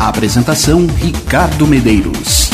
Apresentação Ricardo Medeiros.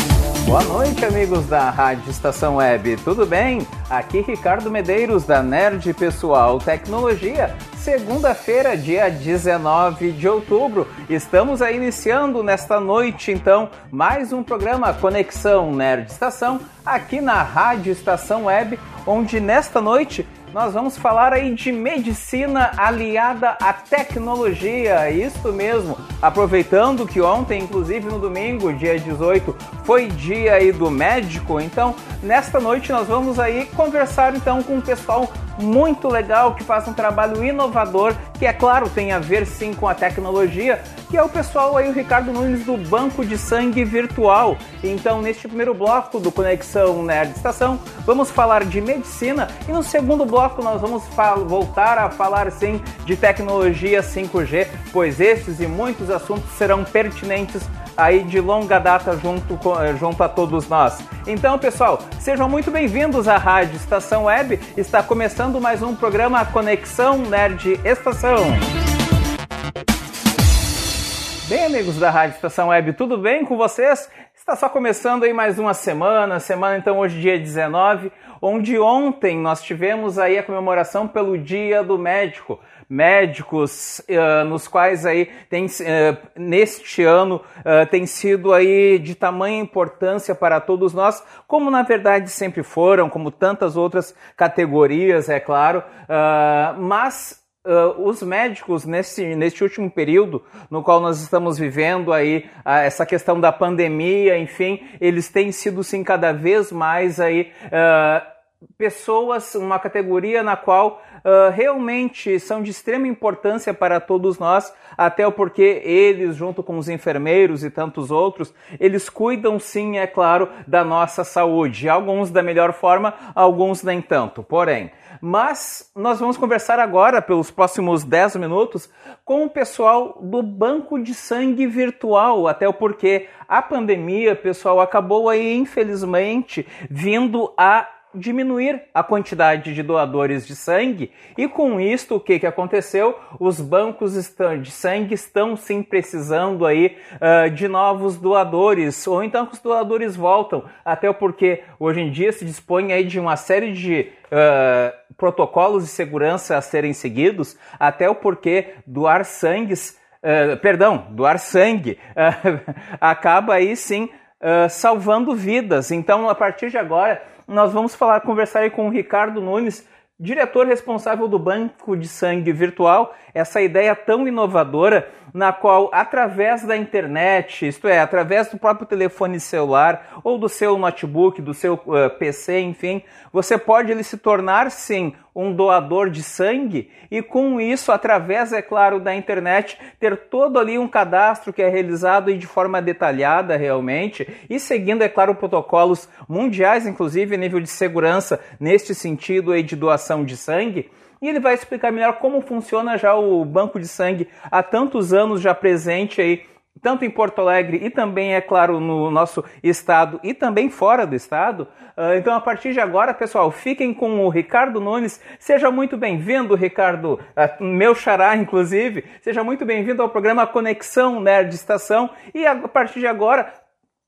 Boa noite, amigos da Rádio Estação Web. Tudo bem? Aqui Ricardo Medeiros da Nerd Pessoal Tecnologia. Segunda-feira, dia 19 de outubro. Estamos aí iniciando nesta noite, então, mais um programa Conexão Nerd Estação aqui na Rádio Estação Web, onde nesta noite nós vamos falar aí de medicina aliada à tecnologia, isso mesmo. Aproveitando que ontem, inclusive no domingo, dia 18, foi dia aí do médico, então nesta noite nós vamos aí conversar então com um pessoal muito legal que faz um trabalho inovador, que é claro, tem a ver sim com a tecnologia, que é o pessoal aí, o Ricardo Nunes do Banco de Sangue Virtual. Então, neste primeiro bloco do Conexão Nerd Estação, vamos falar de medicina e no segundo bloco nós vamos voltar a falar sim de tecnologia 5G, pois esses e muitos assuntos serão pertinentes aí de longa data junto, eh, junto a todos nós. Então, pessoal, sejam muito bem-vindos à Rádio Estação Web. Está começando mais um programa Conexão Nerd Estação. Bem, amigos da Rádio Estação Web, tudo bem com vocês? Está só começando aí mais uma semana, semana então hoje dia 19, onde ontem nós tivemos aí a comemoração pelo Dia do Médico. Médicos uh, nos quais aí tem, uh, neste ano uh, tem sido aí de tamanha importância para todos nós, como na verdade sempre foram, como tantas outras categorias, é claro, mas Uh, os médicos nesse, neste último período no qual nós estamos vivendo aí uh, essa questão da pandemia, enfim, eles têm sido sim cada vez mais aí uh, pessoas, uma categoria na qual uh, realmente são de extrema importância para todos nós, até porque eles, junto com os enfermeiros e tantos outros, eles cuidam sim, é claro, da nossa saúde. Alguns da melhor forma, alguns nem tanto. Porém, mas nós vamos conversar agora, pelos próximos 10 minutos, com o pessoal do banco de sangue virtual, até porque a pandemia, pessoal, acabou aí, infelizmente, vindo a diminuir a quantidade de doadores de sangue e com isto o que, que aconteceu? Os bancos de sangue estão sim precisando aí uh, de novos doadores ou então que os doadores voltam até porque hoje em dia se dispõe aí de uma série de uh, protocolos de segurança a serem seguidos até o porquê doar sangues uh, perdão doar sangue acaba aí sim salvando vidas então a partir de agora nós vamos falar, conversar aí com o Ricardo Nunes, diretor responsável do Banco de Sangue Virtual, essa ideia tão inovadora na qual, através da internet, isto é, através do próprio telefone celular ou do seu notebook, do seu uh, eh, PC, enfim, você pode ele se tornar sim um doador de sangue e com isso, através, é claro, da internet, ter todo ali um cadastro que é realizado de forma detalhada realmente e seguindo, é claro, protocolos mundiais, inclusive nível de segurança neste sentido aí de doação de sangue. E ele vai explicar melhor como funciona já o banco de sangue há tantos anos já presente aí tanto em Porto Alegre e também, é claro, no nosso estado e também fora do estado. Uh, então, a partir de agora, pessoal, fiquem com o Ricardo Nunes. Seja muito bem-vindo, Ricardo, uh, meu xará, inclusive. Seja muito bem-vindo ao programa Conexão Nerd Estação. E a partir de agora,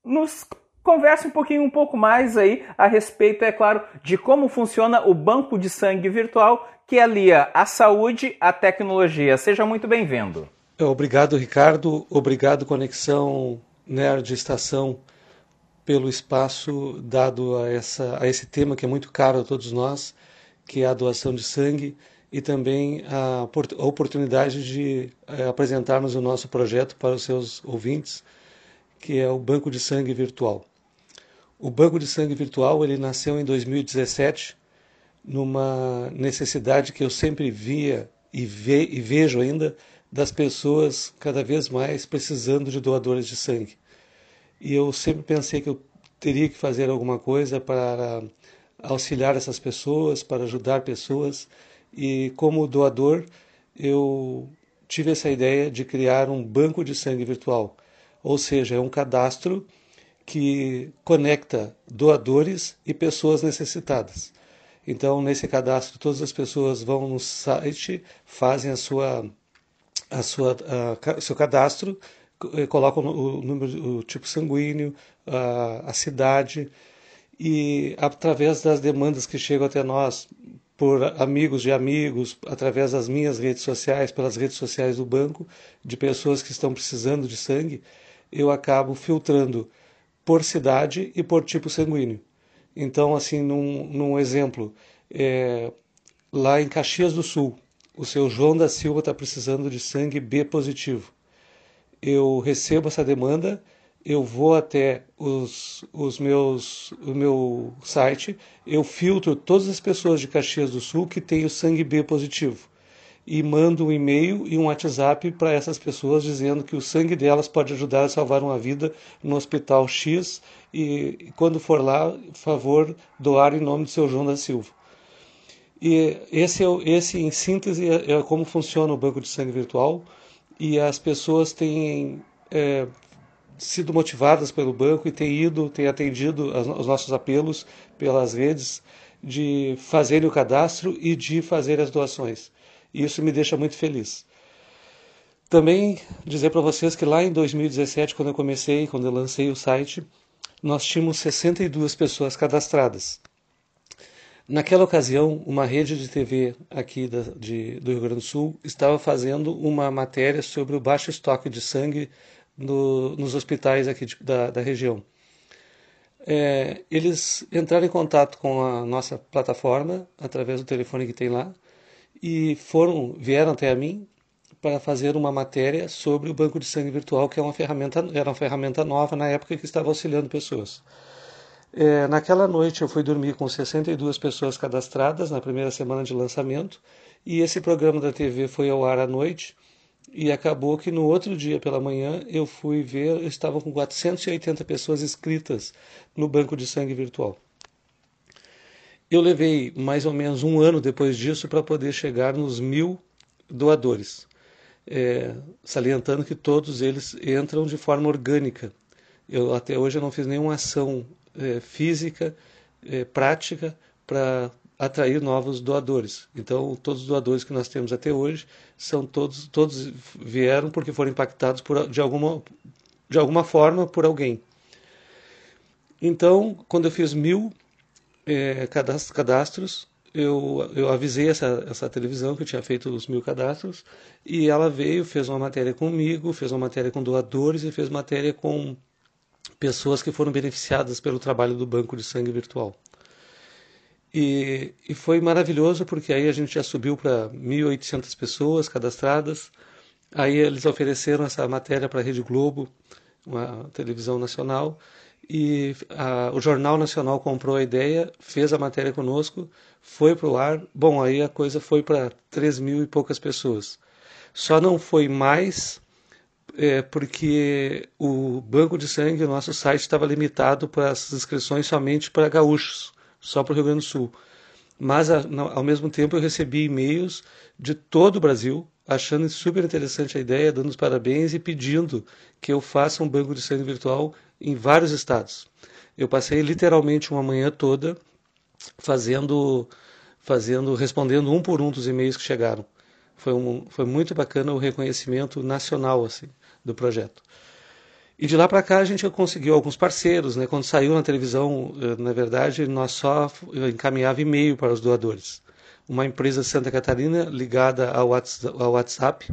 nos converse um pouquinho, um pouco mais aí a respeito, é claro, de como funciona o banco de sangue virtual que alia a saúde à tecnologia. Seja muito bem-vindo. Obrigado, Ricardo. Obrigado, Conexão Nerd Estação, pelo espaço dado a, essa, a esse tema que é muito caro a todos nós, que é a doação de sangue e também a, a oportunidade de é, apresentarmos o nosso projeto para os seus ouvintes, que é o Banco de Sangue Virtual. O Banco de Sangue Virtual ele nasceu em 2017 numa necessidade que eu sempre via e, ve, e vejo ainda das pessoas cada vez mais precisando de doadores de sangue. e eu sempre pensei que eu teria que fazer alguma coisa para auxiliar essas pessoas, para ajudar pessoas. E como doador, eu tive essa ideia de criar um banco de sangue virtual, ou seja, é um cadastro que conecta doadores e pessoas necessitadas. Então, nesse cadastro, todas as pessoas vão no site, fazem a sua, a sua, a, seu cadastro, eh, colocam o número, o tipo sanguíneo, a, a cidade e através das demandas que chegam até nós por amigos de amigos, através das minhas redes sociais, pelas redes sociais do banco, de pessoas que estão precisando de sangue, eu acabo filtrando por cidade e por tipo sanguíneo. Então, assim, num, num exemplo, é, lá em Caxias do Sul, o seu João da Silva está precisando de sangue B positivo eu recebo essa demanda, eu vou até os, os meus, o meu site, eu filtro todas as pessoas de Caxias do Sul que têm o sangue B positivo e mando um e-mail e um WhatsApp para essas pessoas dizendo que o sangue delas pode ajudar a salvar uma vida no hospital X e quando for lá, favor, doar em nome do seu João da Silva. E esse, é, esse em síntese, é, é como funciona o banco de sangue virtual e as pessoas têm é, sido motivadas pelo banco e têm ido, têm atendido os nossos apelos pelas redes de fazerem o cadastro e de fazer as doações. E isso me deixa muito feliz. Também dizer para vocês que lá em 2017, quando eu comecei, quando eu lancei o site, nós tínhamos 62 pessoas cadastradas. Naquela ocasião, uma rede de TV aqui da, de, do Rio Grande do Sul estava fazendo uma matéria sobre o baixo estoque de sangue no, nos hospitais aqui de, da, da, região. É, eles entraram em contato com a nossa plataforma através do telefone que tem lá e foram vieram até a mim para fazer uma matéria sobre o banco de sangue virtual, que é uma ferramenta era uma ferramenta nova na época que estava auxiliando pessoas. É, naquela noite eu fui dormir com 62 pessoas cadastradas na primeira semana de lançamento e esse programa da TV foi ao ar à noite e acabou que no outro dia pela manhã eu fui ver, eu estava com 480 pessoas inscritas no banco de sangue virtual. Eu levei mais ou menos um ano depois disso para poder chegar nos mil doadores, é, salientando que todos eles entram de forma orgânica. Eu até hoje eu não fiz nenhuma ação é, física, é, prática, para atrair novos doadores. Então, todos os doadores que nós temos até hoje são todos, todos vieram porque foram impactados por, de, alguma, de alguma forma por alguém. Então, quando eu fiz mil é, cadastros, eu, eu avisei essa, essa televisão que eu tinha feito os mil cadastros e ela veio, fez uma matéria comigo, fez uma matéria com doadores e fez matéria com pessoas que foram beneficiadas pelo trabalho do banco de sangue virtual. E, e foi maravilhoso porque aí a gente já subiu para 1.800 pessoas cadastradas. Aí eles ofereceram essa matéria para a Rede Globo, uma televisão nacional, e a, o Jornal Nacional comprou a ideia, fez a matéria conosco, foi para o ar. Bom, aí a coisa foi para 3 mil e poucas pessoas. Só não foi mais é, porque o banco de sangue, o nosso site estava limitado para as inscrições somente para gaúchos, só para o Rio Grande do Sul. Mas, ao mesmo tempo, eu recebi e-mails de todo o Brasil, achando super interessante a ideia, dando os parabéns e pedindo que eu faça um banco de sangue virtual em vários estados. Eu passei literalmente uma manhã toda fazendo, fazendo, respondendo um por um dos e-mails que chegaram. Foi, um, foi muito bacana o reconhecimento nacional assim do projeto. E de lá para cá a gente conseguiu alguns parceiros, né? Quando saiu na televisão, eh, na verdade, nós só encaminhava e-mail para os doadores. Uma empresa de Santa Catarina ligada ao WhatsApp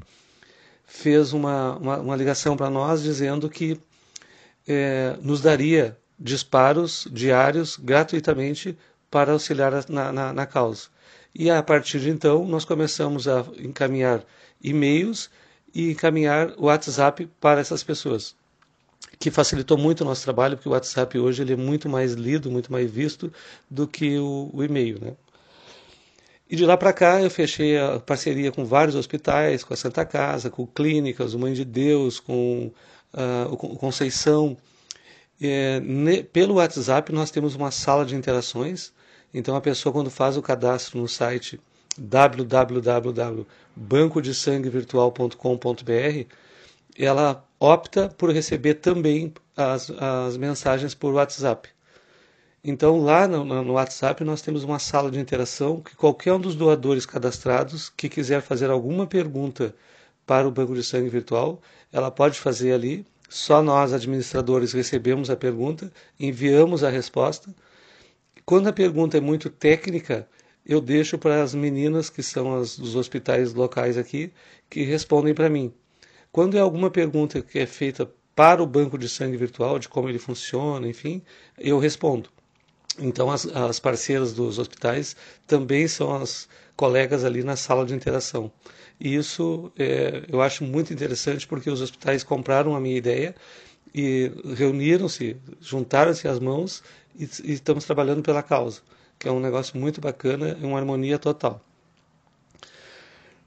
fez uma, uma, uma ligação para nós dizendo que é, nos daria disparos diários gratuitamente para auxiliar na, na, na causa. E a partir de então, nós começamos a encaminhar e-mails e encaminhar o WhatsApp para essas pessoas, que facilitou muito o nosso trabalho, porque o WhatsApp hoje ele é muito mais lido, muito mais visto do que o, o e-mail, né? E de lá para cá eu fechei a parceria com vários hospitais, com a Santa Casa, com clínicas, o Mãe de Deus, com uh, o Conceição, É, ne, pelo WhatsApp nós temos uma sala de interações, então a pessoa quando faz o cadastro no site www.bancodesanguevirtual.com.br, ela opta por receber também as, as mensagens por WhatsApp. Então, lá no, no, WhatsApp, nós temos uma sala de interação que qualquer um dos doadores cadastrados que quiser fazer alguma pergunta para o banco de sangue virtual, ela pode fazer ali. Só nós, administradores, recebemos a pergunta, enviamos a resposta. Quando a pergunta é muito técnica, eu deixo para as meninas que são as dos hospitais locais aqui que respondem para mim. Quando é alguma pergunta que é feita para o banco de sangue virtual, de como ele funciona, enfim, eu respondo. Então, as, as parceiras dos hospitais também são as colegas ali na sala de interação. E isso é, eu acho muito interessante porque os hospitais compraram a minha ideia e reuniram-se, juntaram-se as mãos e, e, estamos trabalhando pela causa, que é um negócio muito bacana e uma harmonia total.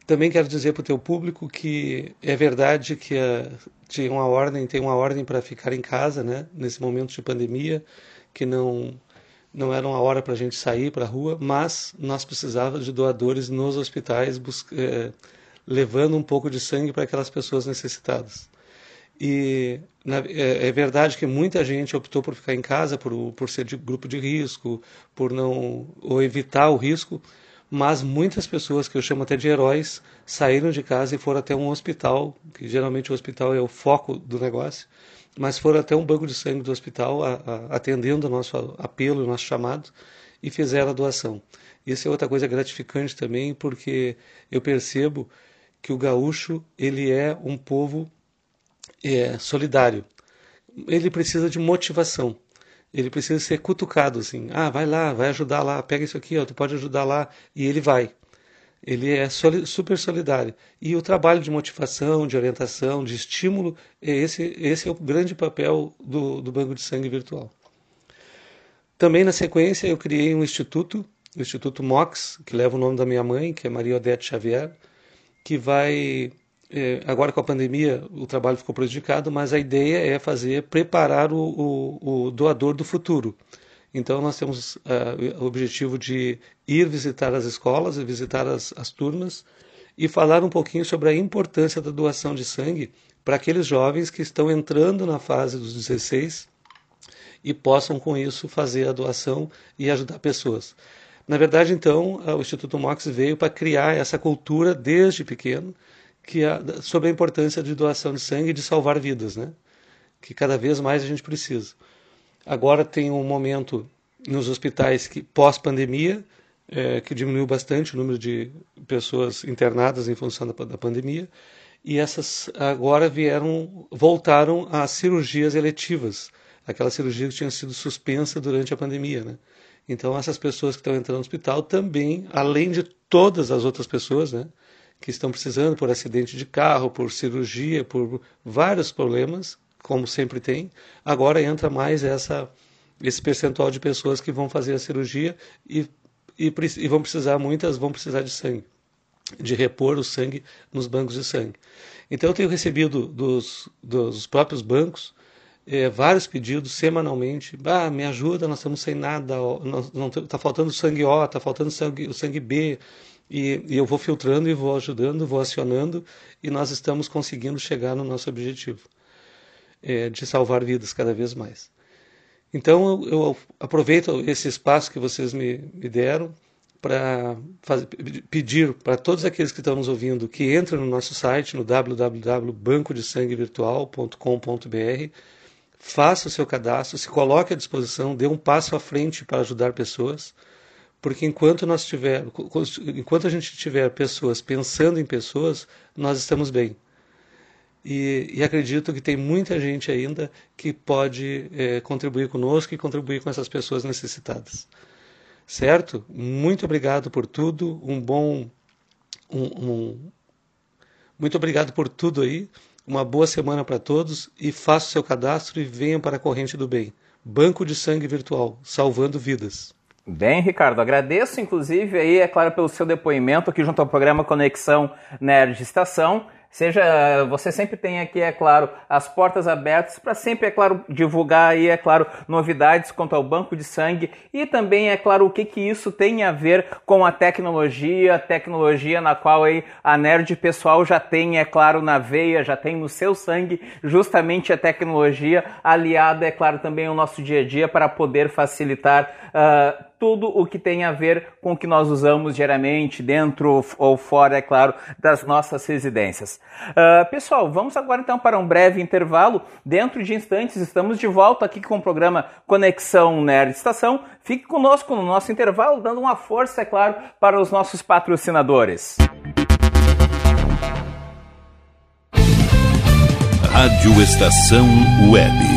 Também quero dizer para o teu público que é verdade que a, tinha uma ordem, tem uma ordem para ficar em casa, né, nesse momento de pandemia, que não não era uma hora para a gente sair para a rua, mas nós precisávamos de doadores nos hospitais, é, levando um pouco de sangue para aquelas pessoas necessitadas. E na, é, é, verdade que muita gente optou por ficar em casa, por, por ser de grupo de risco, por não ou evitar o risco, mas muitas pessoas que eu chamo até de heróis saíram de casa e foram até um hospital, que geralmente o hospital é o foco do negócio, mas foram até um banco de sangue do hospital a, a, atendendo o nosso apelo, o nosso chamado e fizeram a doação. Isso é outra coisa gratificante também, porque eu percebo que o gaúcho ele é um povo é, solidário. Ele precisa de motivação. Ele precisa ser cutucado assim. Ah, vai lá, vai ajudar lá, pega isso aqui, ó, tu pode ajudar lá e ele vai. Ele é super solidário. E o trabalho de motivação, de orientação, de estímulo, é esse, esse é o grande papel do, do Banco de Sangue Virtual. Também na sequência eu criei um instituto, o Instituto MOX, que leva o nome da minha mãe, que é Maria Odete Xavier, que vai é, agora com a pandemia o trabalho ficou prejudicado, mas a ideia é fazer preparar o, o, o doador do futuro. Então, nós temos uh, o objetivo de ir visitar as escolas, visitar as, as turmas e falar um pouquinho sobre a importância da doação de sangue para aqueles jovens que estão entrando na fase dos 16 e possam, com isso, fazer a doação e ajudar pessoas. Na verdade, então, o Instituto Mox veio para criar essa cultura desde pequeno que a, sobre a importância de doação de sangue e de salvar vidas, né? que cada vez mais a gente precisa. Agora tem um momento nos hospitais que pós-pandemia, é, que diminuiu bastante o número de pessoas internadas em função da, da pandemia, e essas agora vieram, voltaram às cirurgias eletivas, aquelas cirurgias que tinham sido suspensas durante a pandemia, né? Então essas pessoas que estão entrando no hospital também, além de todas as outras pessoas, né, que estão precisando por acidente de carro, por cirurgia, por vários problemas, como sempre tem, agora entra mais essa, esse percentual de pessoas que vão fazer a cirurgia e, e, e vão precisar, muitas vão precisar de sangue, de repor o sangue nos bancos de sangue. Então eu tenho recebido dos, dos próprios bancos é, vários pedidos semanalmente. Ah, me ajuda, nós estamos sem nada, está faltando sangue O, está faltando sangue, o sangue B. E, e, eu vou filtrando e vou ajudando, vou acionando e nós estamos conseguindo chegar no nosso objetivo é, de salvar vidas cada vez mais. Então eu, eu aproveito esse espaço que vocês me, me deram para pedir para todos aqueles que estão nos ouvindo que entrem no nosso site no www.bancodesanguevirtual.com.br, faça o seu cadastro, se coloque à disposição, dê um passo à frente para ajudar pessoas, porque enquanto nós tiver, enquanto a gente tiver pessoas pensando em pessoas, nós estamos bem. E, e, acredito que tem muita gente ainda que pode é, contribuir conosco e contribuir com essas pessoas necessitadas. Certo? Muito obrigado por tudo. Um bom. Um, um, muito obrigado por tudo aí. Uma boa semana para todos e faça o seu cadastro e venham para a corrente do bem. Banco de Sangue Virtual, salvando vidas. Bem, Ricardo, agradeço inclusive aí, é claro, pelo seu depoimento aqui junto ao programa Conexão Nerd Estação. Seja você sempre tem aqui, é claro, as portas abertas para sempre, é claro, divulgar aí, é claro, novidades quanto ao banco de sangue e também, é claro, o que que isso tem a ver com a tecnologia, tecnologia na qual aí a nerd pessoal já tem, é claro, na veia, já tem no seu sangue, justamente a tecnologia aliada, é claro, também ao nosso dia a dia para poder facilitar uh, tudo o que tem a ver com o que nós usamos diariamente, dentro ou fora, é claro, das nossas residências. Uh, pessoal, vamos agora então para um breve intervalo. Dentro de instantes, estamos de volta aqui com o programa Conexão Nerd Estação. Fique conosco no nosso intervalo, dando uma força, é claro, para os nossos patrocinadores. Rádio Estação Web.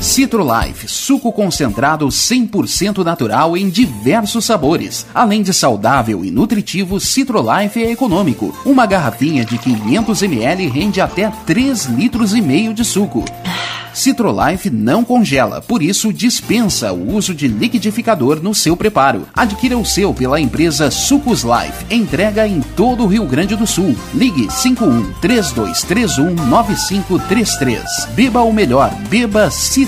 Citrolife, suco concentrado 100% natural em diversos sabores. Além de saudável e nutritivo, Citrolife é econômico. Uma garrafinha de 500 ml rende até 3 litros e meio de suco. Citrolife não congela, por isso dispensa o uso de liquidificador no seu preparo. Adquira o seu pela empresa Sucos Life. Entrega em todo o Rio Grande do Sul. Ligue 51 3231 9533. Beba o melhor, beba Citrolife.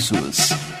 pessoas.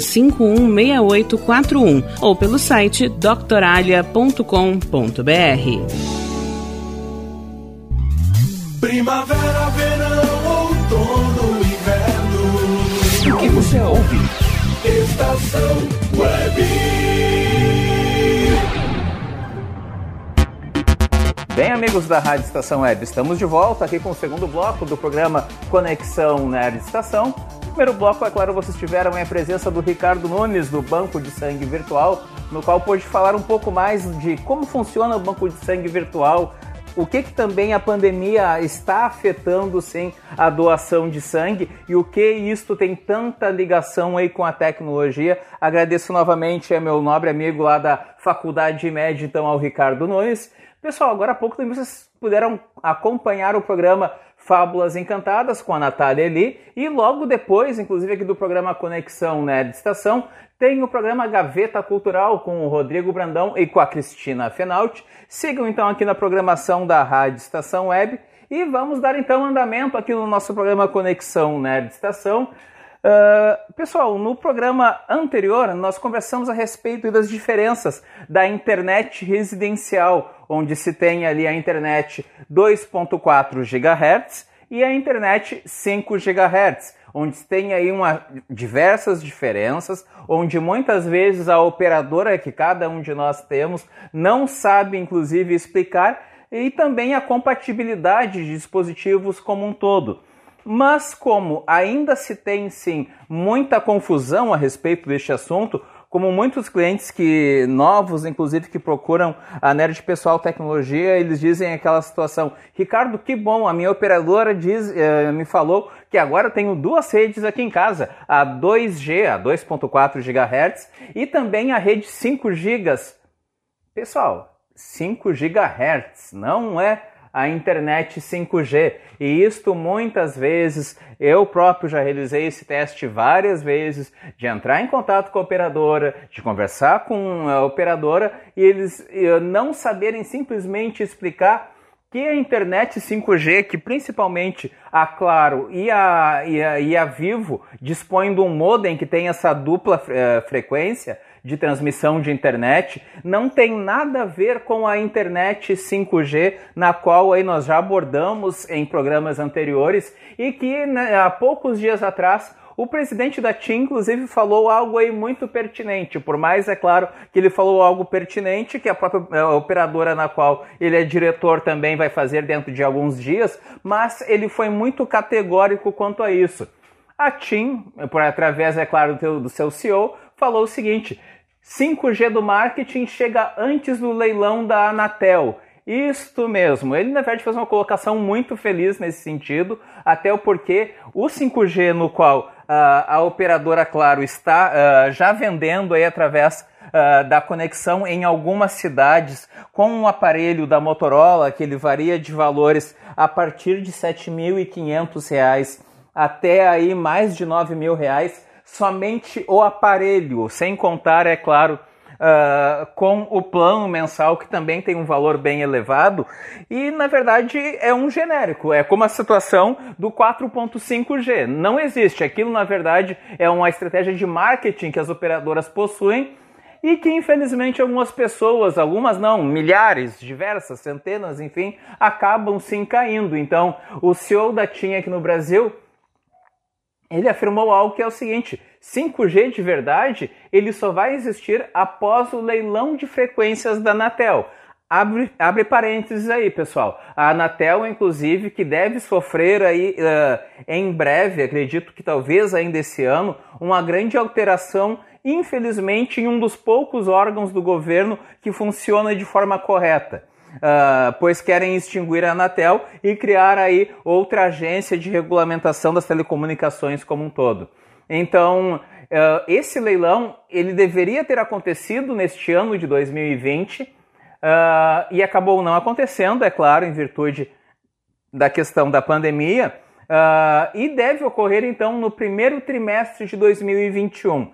516841 ou pelo site doctoralia.com.br. Primavera, verão, outono, inverno. O que você ouve? Estação Web. Bem, amigos da Rádio Estação Web, estamos de volta aqui com o segundo bloco do programa Conexão Nerd Estação. Primeiro bloco, é claro, vocês tiveram a presença do Ricardo Nunes, do Banco de Sangue Virtual, no qual pôde falar um pouco mais de como funciona o Banco de Sangue Virtual, o que, que também a pandemia está afetando sim a doação de sangue e o que isto tem tanta ligação aí com a tecnologia. Agradeço novamente a meu nobre amigo lá da Faculdade de Média, então ao Ricardo Nunes. Pessoal, agora há pouco também vocês puderam acompanhar o programa Fábulas Encantadas com a Natália Eli e logo depois, inclusive aqui do programa Conexão Nerd Estação, tem o programa Gaveta Cultural com o Rodrigo Brandão e com a Cristina Fenalt. Sigam então aqui na programação da Rádio Estação Web e vamos dar então andamento aqui no nosso programa Conexão Nerd Estação. Uh, pessoal, no programa anterior nós conversamos a respeito das diferenças da internet residencial, onde se tem ali a internet 2.4 GHz e a internet 5 GHz, onde tem aí uma, diversas diferenças, onde muitas vezes a operadora que cada um de nós temos não sabe inclusive explicar e também a compatibilidade de dispositivos como um todo. Mas como ainda se tem sim muita confusão a respeito deste assunto, como muitos clientes que novos, inclusive que procuram a Nerd Pessoal Tecnologia, eles dizem aquela situação: Ricardo, que bom, a minha operadora diz, eh, me falou que agora tenho duas redes aqui em casa, a 2G, a 2.4 GHz e também a rede 5 GB. Pessoal, 5 GHz não é a internet 5G. E isto muitas vezes, eu próprio já realizei esse teste várias vezes, de entrar em contato com a operadora, de conversar com a operadora e eles não saberem simplesmente explicar que a internet 5G, que principalmente a Claro e a, e a, e a Vivo dispõem de um modem que tem essa dupla uh, frequência, de transmissão de internet não tem nada a ver com a internet 5G, na qual aí nós já abordamos em programas anteriores e que né, há poucos dias atrás o presidente da TIM, inclusive, falou algo aí muito pertinente. Por mais, é claro, que ele falou algo pertinente, que a própria eh, operadora na qual ele é diretor também vai fazer dentro de alguns dias, mas ele foi muito categórico quanto a isso. A TIM, por através, é claro, do seu CEO, falou o seguinte: 5G do marketing chega antes do leilão da Anatel. Isto mesmo. Ele, na verdade, fez uma colocação muito feliz nesse sentido, até o porquê o 5G, no qual uh, a operadora, claro, está uh, já vendendo aí através uh, da conexão em algumas cidades com um aparelho da Motorola, que ele varia de valores a partir de R$ 7.500 até aí mais de R$ 9.000 somente o aparelho, sem contar, é claro, Uh, com o plano mensal que também tem um valor bem elevado e na verdade é um genérico, é como a situação do 4.5G. Não existe. Aquilo na verdade é uma estratégia de marketing que as operadoras possuem e que infelizmente algumas pessoas, algumas não, milhares, diversas, centenas, enfim, acabam sim caindo. Então, o CEO da TIM aqui no Brasil ele afirmou algo que é o seguinte: 5G de verdade ele só vai existir após o leilão de frequências da Anatel. Abre, abre parênteses aí, pessoal. A Anatel, inclusive, que deve sofrer aí uh, em breve, acredito que talvez ainda esse ano, uma grande alteração, infelizmente, em um dos poucos órgãos do governo que funciona de forma correta uh, pois querem extinguir a Anatel e criar aí outra agência de regulamentação das telecomunicações como um todo. Então, uh, esse leilão ele deveria ter acontecido neste ano de 2020 uh, ah, e acabou não acontecendo, é claro, em virtude da questão da pandemia. E deve ocorrer então no primeiro trimestre de 2021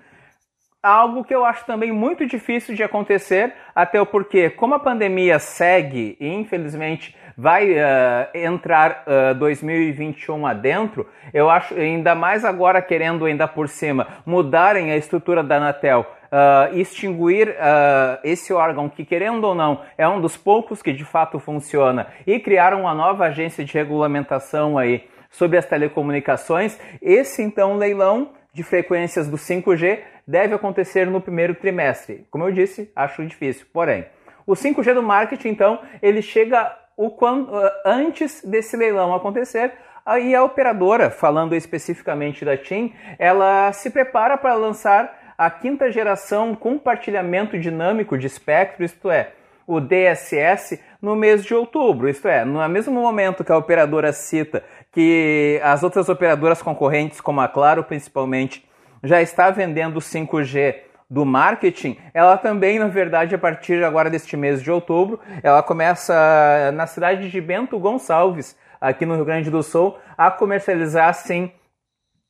algo que eu acho também muito difícil de acontecer, até porque, como a pandemia segue e infelizmente vai uh, entrar uh, eh, 2021 adentro, eu acho, ainda mais agora querendo ainda por cima mudarem a estrutura da Anatel, uh, extinguir uh, esse órgão que, querendo ou não, é um dos poucos que de fato funciona, e criar uma nova agência de regulamentação aí sobre as telecomunicações, esse então leilão de frequências do 5G deve acontecer no primeiro trimestre. Como eu disse, acho difícil. Porém, o 5G do marketing, então, ele chega o quando, antes desse leilão acontecer, Aí a operadora, falando especificamente da TIM, ela se prepara para lançar a quinta geração compartilhamento dinâmico de espectro, isto é, o DSS, no mês de outubro. Isto é, no mesmo momento que a operadora cita que as outras operadoras concorrentes, como a Claro principalmente, já está vendendo 5G do marketing, ela também, na verdade, a partir agora deste mês de outubro, ela começa na cidade de Bento Gonçalves, aqui no Rio Grande do Sul, a comercializar sim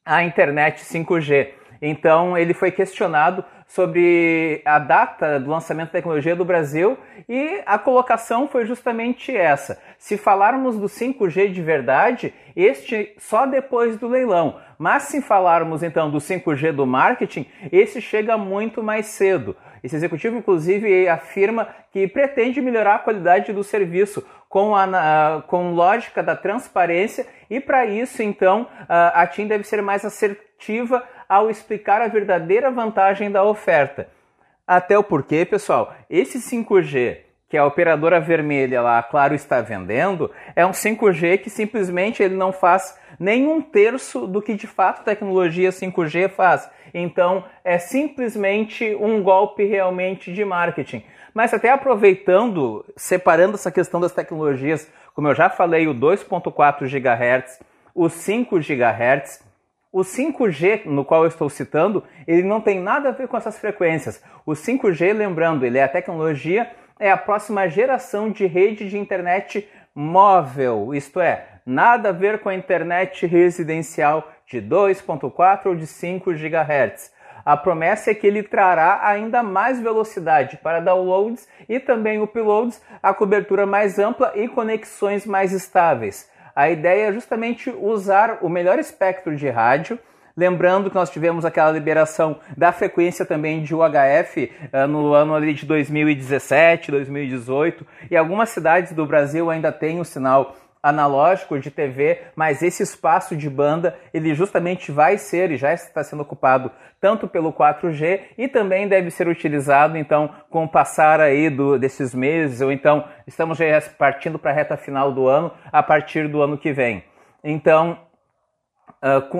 a internet 5G. Então ele foi questionado sobre a data do lançamento da tecnologia do Brasil e a colocação foi justamente essa. Se falarmos do 5G de verdade, este só depois do leilão. Mas se falarmos então do 5G do marketing, esse chega muito mais cedo. Esse executivo, inclusive, afirma que pretende melhorar a qualidade do serviço com, a, com lógica da transparência e, para isso, então, a TIM deve ser mais assertiva ao explicar a verdadeira vantagem da oferta. Até o porquê, pessoal, esse 5G que a operadora vermelha lá, claro, está vendendo, é um 5G que simplesmente ele não faz nem um terço do que de fato a tecnologia 5G faz. Então é simplesmente um golpe realmente de marketing. Mas até aproveitando, separando essa questão das tecnologias, como eu já falei, o 2.4 GHz, o 5 GHz, o 5G, no qual eu estou citando, ele não tem nada a ver com essas frequências. O 5G, lembrando, ele é a tecnologia, é a próxima geração de rede de internet móvel, isto é, nada a ver com a internet residencial de 2.4 ou de 5 GHz. A promessa é que ele trará ainda mais velocidade para downloads e também uploads, a cobertura mais ampla e conexões mais estáveis. A ideia é justamente usar o melhor espectro de rádio. Lembrando que nós tivemos aquela liberação da frequência também de UHF uh, no ano ali de 2017, 2018, e algumas cidades do Brasil ainda têm o sinal analógico de TV, mas esse espaço de banda ele justamente vai ser e já está sendo ocupado tanto pelo 4G e também deve ser utilizado então com o passar aí do, desses meses ou então estamos já partindo para a reta final do ano a partir do ano que vem. Então,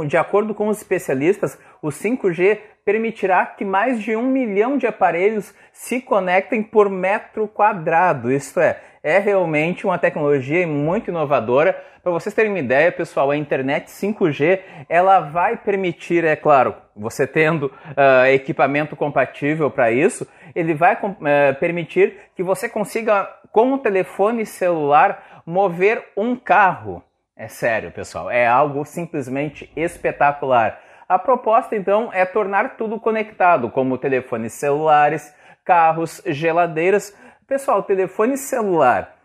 de acordo com os especialistas, o 5G permitirá que mais de um milhão de aparelhos se conectem por metro quadrado. Isto é, é realmente uma tecnologia muito inovadora. Para vocês terem uma ideia, pessoal, a internet 5G ela vai permitir, é claro, você tendo uh, equipamento compatível para isso, ele vai uh, permitir que você consiga, com o telefone celular, mover um carro. É sério, pessoal, é algo simplesmente espetacular. A proposta, então, é tornar tudo conectado, como telefones celulares, carros, geladeiras, Pessoal, telefone celular,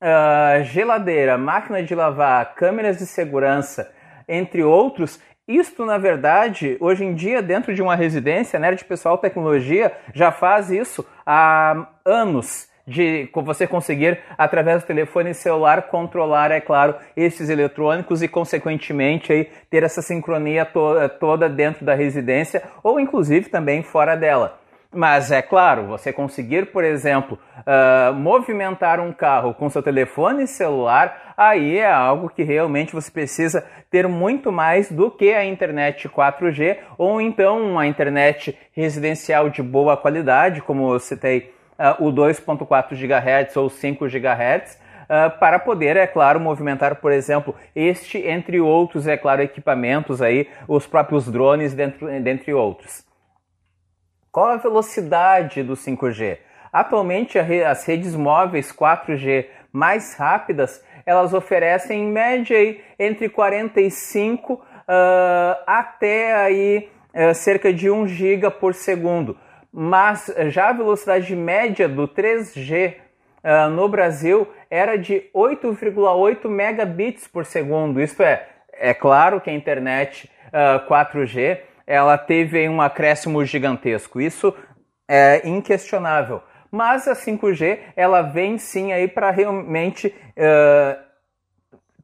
uh, geladeira, máquina de lavar, câmeras de segurança, entre outros, isto, na verdade, hoje em dia, dentro de uma residência, né, de pessoal tecnologia, já faz isso há anos de você conseguir, através do telefone celular, controlar, é claro, esses eletrônicos e, consequentemente, aí, ter essa sincronia to toda dentro da residência ou, inclusive, também fora dela. Mas é claro, você conseguir, por exemplo, uh, movimentar um carro com seu telefone celular, aí é algo que realmente você precisa ter muito mais do que a internet 4G ou então uma internet residencial de boa qualidade, como eu citei o 2.4 GHz ou 5 GHz. Uh, para poder, é claro, movimentar, por exemplo, este, entre outros, é claro, equipamentos aí, os próprios drones, dentro, dentre outros. Qual a velocidade do 5G? Atualmente, as redes móveis 4G mais rápidas, elas oferecem em média aí, entre 45 uh, até aí, uh, cerca de 1 GB por segundo. Mas já a velocidade média do 3G uh, ah, no Brasil era de 8,8 megabits por segundo. Isto é, é claro que a internet 4G ela teve um acréscimo gigantesco. Isso é inquestionável. Mas a 5G ela vem sim aí para realmente uh,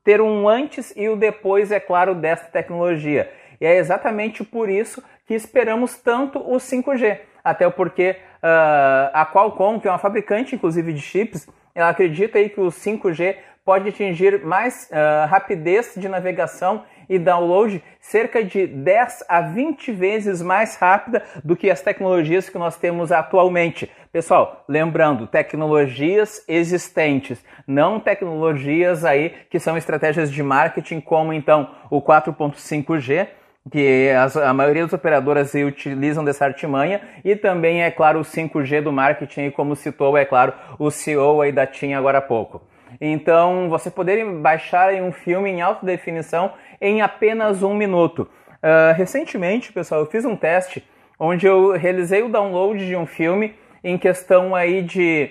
ter um antes e o depois, é claro, dessa tecnologia. E é exatamente por isso que esperamos tanto o 5G. Até porque uh, a Qualcomm, que é uma fabricante inclusive de chips, ela acredita aí que o 5G pode atingir mais uh, rapidez de navegação e download cerca de 10 a 20 vezes mais rápida do que as tecnologias que nós temos atualmente. Pessoal, lembrando, tecnologias existentes, não tecnologias aí que são estratégias de marketing como então o 4.5G, que as, a maioria das operadoras utilizam dessa artimanha, e também, é claro, o 5G do marketing, como citou, é claro, o CEO aí da TIM agora há pouco. Então, você poderia baixar um filme em alta definição em apenas um minuto. Uh, recentemente, pessoal, eu fiz um teste onde eu realizei o download de um filme em questão aí de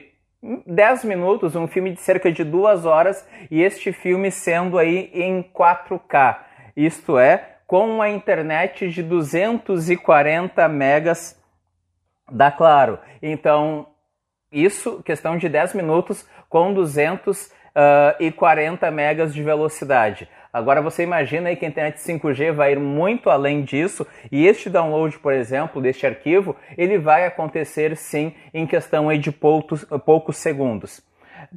10 minutos, um filme de cerca de duas horas, e este filme sendo aí em 4K. Isto é, com uma internet de 240 megas da Claro. Então, isso, questão de 10 minutos com 240 uh, megas de velocidade. Agora você imagina aí que a internet 5G vai ir muito além disso e este download, por exemplo, deste arquivo, ele vai acontecer sim em questão de poucos, poucos segundos.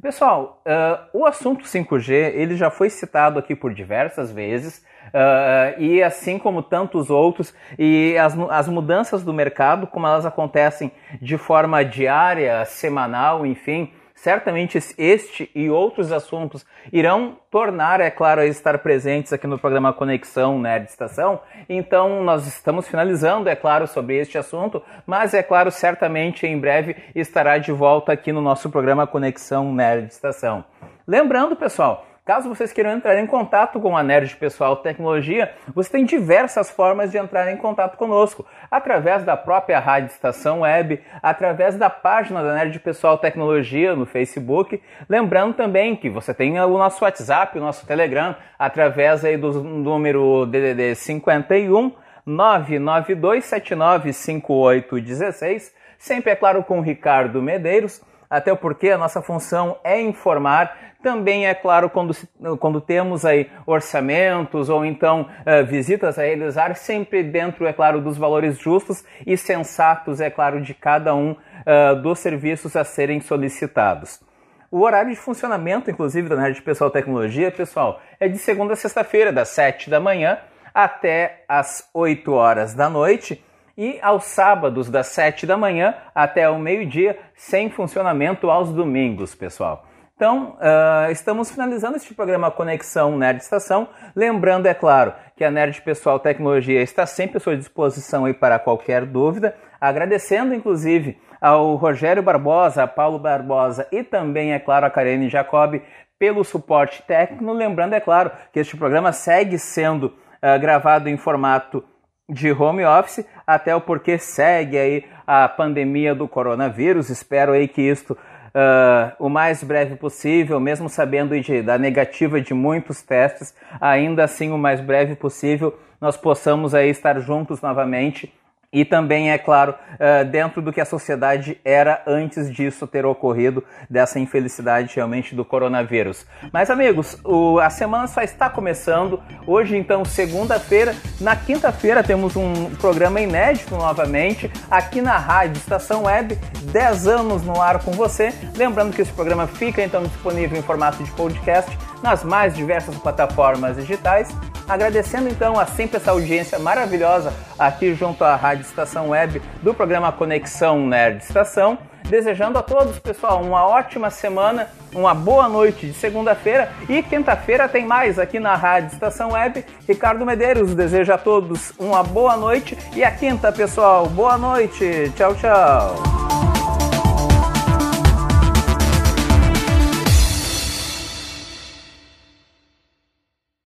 Pessoal, uh, o assunto 5G ele já foi citado aqui por diversas vezes uh, e assim como tantos outros e as, as mudanças do mercado, como elas acontecem de forma diária, semanal, enfim, certamente este e outros assuntos irão tornar, é claro, estar presentes aqui no programa Conexão Nerd Estação. Então, nós estamos finalizando, é claro, sobre este assunto, mas é claro, certamente em breve estará de volta aqui no nosso programa Conexão Nerd Estação. Lembrando, pessoal, Caso vocês queiram entrar em contato com a Nerd Pessoal Tecnologia, você tem diversas formas de entrar em contato conosco, através da própria Rádio Estação Web, através da página da Nerd Pessoal Tecnologia no Facebook, lembrando também que você tem o nosso WhatsApp, o nosso Telegram, através aí do número DDD 51 992795816, sempre é claro com o Ricardo Medeiros até porque a nossa função é informar. Também é claro quando, quando temos aí orçamentos ou então uh, visitas a realizar, sempre dentro, é claro, dos valores justos e sensatos, é claro, de cada um uh, dos serviços a serem solicitados. O horário de funcionamento, inclusive, da Nerd Pessoal Tecnologia, pessoal, é de segunda a sexta-feira, das 7 da manhã até as 8 horas da noite e aos sábados das 7 da manhã até o meio-dia, sem funcionamento aos domingos, pessoal. Então, uh, estamos finalizando este programa Conexão Nerd Estação. Lembrando, é claro, que a Nerd Pessoal Tecnologia está sempre à sua disposição aí para qualquer dúvida. Agradecendo, inclusive, ao Rogério Barbosa, a Paulo Barbosa e também, é claro, a Karine Jacob pelo suporte técnico. Lembrando, é claro, que este programa segue sendo uh, gravado em formato de home office, até o porquê segue aí a pandemia do coronavírus. Espero aí que isto uh, o mais breve possível, mesmo sabendo de, da negativa de muitos testes, ainda assim o mais breve possível nós possamos aí estar juntos novamente e também, é claro, uh, dentro do que a sociedade era antes disso ter ocorrido, dessa infelicidade realmente do coronavírus. Mas, amigos, a semana só está começando. Hoje, então, segunda-feira. Na quinta-feira, temos um programa inédito novamente, aqui na Rádio Estação Web, 10 anos no ar com você. Lembrando que esse programa fica, então, disponível em formato de podcast nas mais diversas plataformas digitais Agradecendo então a sempre essa audiência maravilhosa aqui junto à Rádio Estação Web do programa Conexão Nerd Estação. Desejando a todos, pessoal, uma ótima semana, uma boa noite de segunda-feira e quinta-feira tem mais aqui na Rádio Estação Web. Ricardo Medeiros deseja a todos uma boa noite e a quinta, pessoal, boa noite. Tchau, tchau.